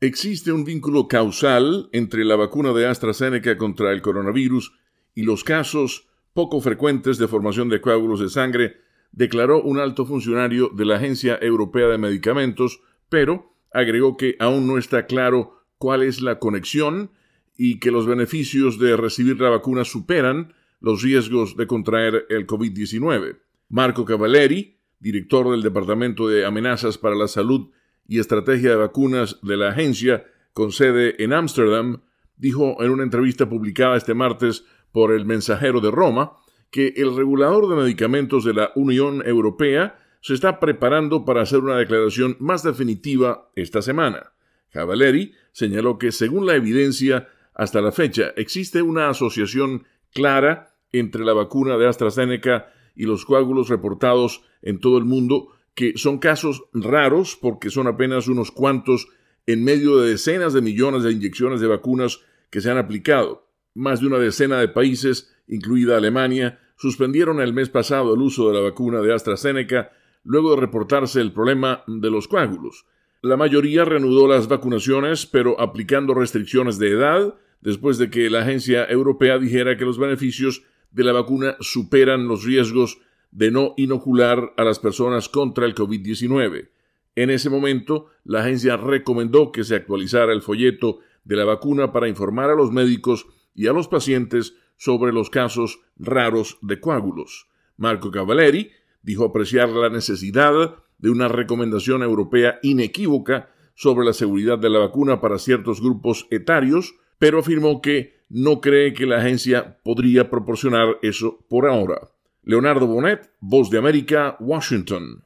Existe un vínculo causal entre la vacuna de AstraZeneca contra el coronavirus y los casos poco frecuentes de formación de coágulos de sangre, declaró un alto funcionario de la Agencia Europea de Medicamentos, pero agregó que aún no está claro cuál es la conexión y que los beneficios de recibir la vacuna superan los riesgos de contraer el COVID-19. Marco Cavalleri, director del Departamento de Amenazas para la Salud y Estrategia de Vacunas de la agencia, con sede en Ámsterdam, dijo en una entrevista publicada este martes por el Mensajero de Roma que el regulador de medicamentos de la Unión Europea se está preparando para hacer una declaración más definitiva esta semana. Cavalieri señaló que, según la evidencia, hasta la fecha existe una asociación clara entre la vacuna de AstraZeneca y los coágulos reportados en todo el mundo, que son casos raros porque son apenas unos cuantos en medio de decenas de millones de inyecciones de vacunas que se han aplicado. Más de una decena de países, incluida Alemania, suspendieron el mes pasado el uso de la vacuna de AstraZeneca luego de reportarse el problema de los coágulos. La mayoría reanudó las vacunaciones, pero aplicando restricciones de edad, después de que la agencia europea dijera que los beneficios de la vacuna superan los riesgos de no inocular a las personas contra el COVID-19. En ese momento, la agencia recomendó que se actualizara el folleto de la vacuna para informar a los médicos y a los pacientes sobre los casos raros de coágulos. Marco Cavalleri dijo apreciar la necesidad de una recomendación europea inequívoca sobre la seguridad de la vacuna para ciertos grupos etarios, pero afirmó que no cree que la agencia podría proporcionar eso por ahora. Leonardo Bonet, Voz de América, Washington.